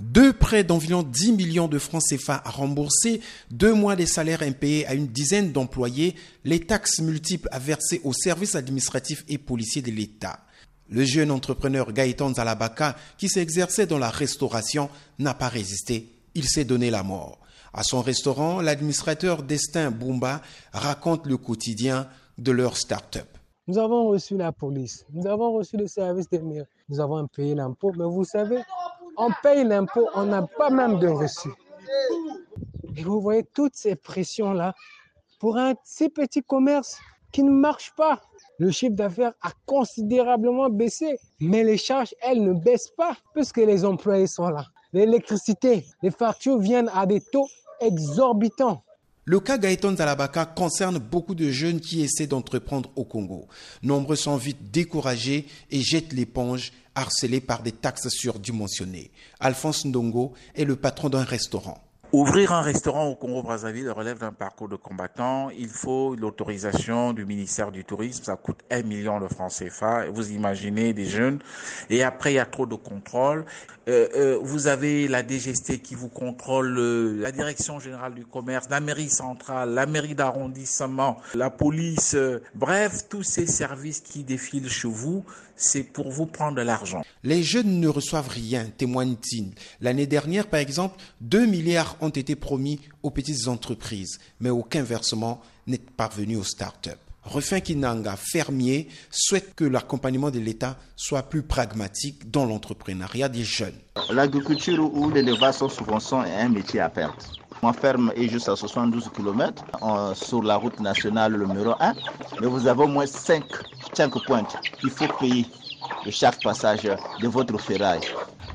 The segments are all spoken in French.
Deux prêts d'environ 10 millions de francs CFA à rembourser, deux mois des salaires impayés à une dizaine d'employés, les taxes multiples à verser aux services administratifs et policiers de l'État. Le jeune entrepreneur Gaëtan Zalabaka, qui s'exerçait dans la restauration, n'a pas résisté. Il s'est donné la mort. À son restaurant, l'administrateur Destin Bumba raconte le quotidien de leur start-up. Nous avons reçu la police, nous avons reçu le service des mairies, nous avons payé l'impôt, mais vous savez, on paye l'impôt, on n'a pas même de reçu. Et vous voyez toutes ces pressions-là pour un si petit commerce qui ne marche pas. Le chiffre d'affaires a considérablement baissé, mais les charges, elles, ne baissent pas puisque les employés sont là. L'électricité, les factures viennent à des taux exorbitants. Le cas Gaëtan Zalabaka concerne beaucoup de jeunes qui essaient d'entreprendre au Congo. Nombreux sont vite découragés et jettent l'éponge, harcelés par des taxes surdimensionnées. Alphonse Ndongo est le patron d'un restaurant. Ouvrir un restaurant au Congo-Brazzaville relève d'un parcours de combattant. Il faut l'autorisation du ministère du Tourisme. Ça coûte un million de francs CFA. Vous imaginez des jeunes. Et après, il y a trop de contrôle. Euh, euh, vous avez la DGST qui vous contrôle, euh, la Direction générale du commerce, la mairie centrale, la mairie d'arrondissement, la police. Euh, bref, tous ces services qui défilent chez vous, c'est pour vous prendre de l'argent. Les jeunes ne reçoivent rien, témoigne-t-il. L'année dernière, par exemple, 2 milliards ont été promis aux petites entreprises, mais aucun versement n'est parvenu aux start-up. Rufin Kinanga, fermier, souhaite que l'accompagnement de l'État soit plus pragmatique dans l'entrepreneuriat des jeunes. L'agriculture ou l'élevage sont souvent sont un métier à perte. Ma ferme est juste à 72 km sur la route nationale numéro 1, mais vous avez au moins 5, 5 pointes qu'il faut payer de chaque passage de votre ferraille.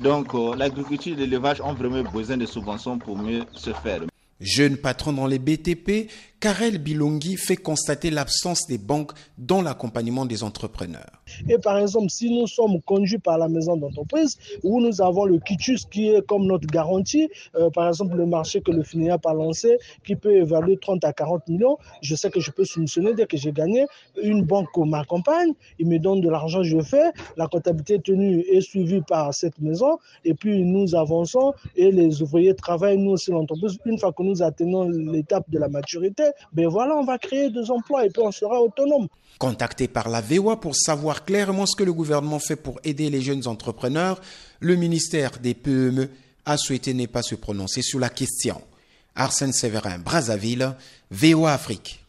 Donc euh, l'agriculture et l'élevage ont vraiment besoin de subventions pour mieux se faire. Jeune patron dans les BTP, Karel Bilongi fait constater l'absence des banques dans l'accompagnement des entrepreneurs. Et par exemple, si nous sommes conduits par la maison d'entreprise, où nous avons le Kitus qui est comme notre garantie, euh, par exemple le marché que le FINEAP a lancé, qui peut évaluer 30 à 40 millions, je sais que je peux soumissionner dès que j'ai gagné. Une banque m'accompagne, il me donne de l'argent, je fais, la comptabilité tenue est suivie par cette maison, et puis nous avançons et les ouvriers travaillent, nous aussi l'entreprise. Une fois que nous atteignons l'étape de la maturité, ben voilà, on va créer des emplois et puis on sera autonome. Contacté par la VOA pour savoir clairement ce que le gouvernement fait pour aider les jeunes entrepreneurs, le ministère des PME a souhaité ne pas se prononcer sur la question. Arsène Séverin, Brazzaville, VOA Afrique.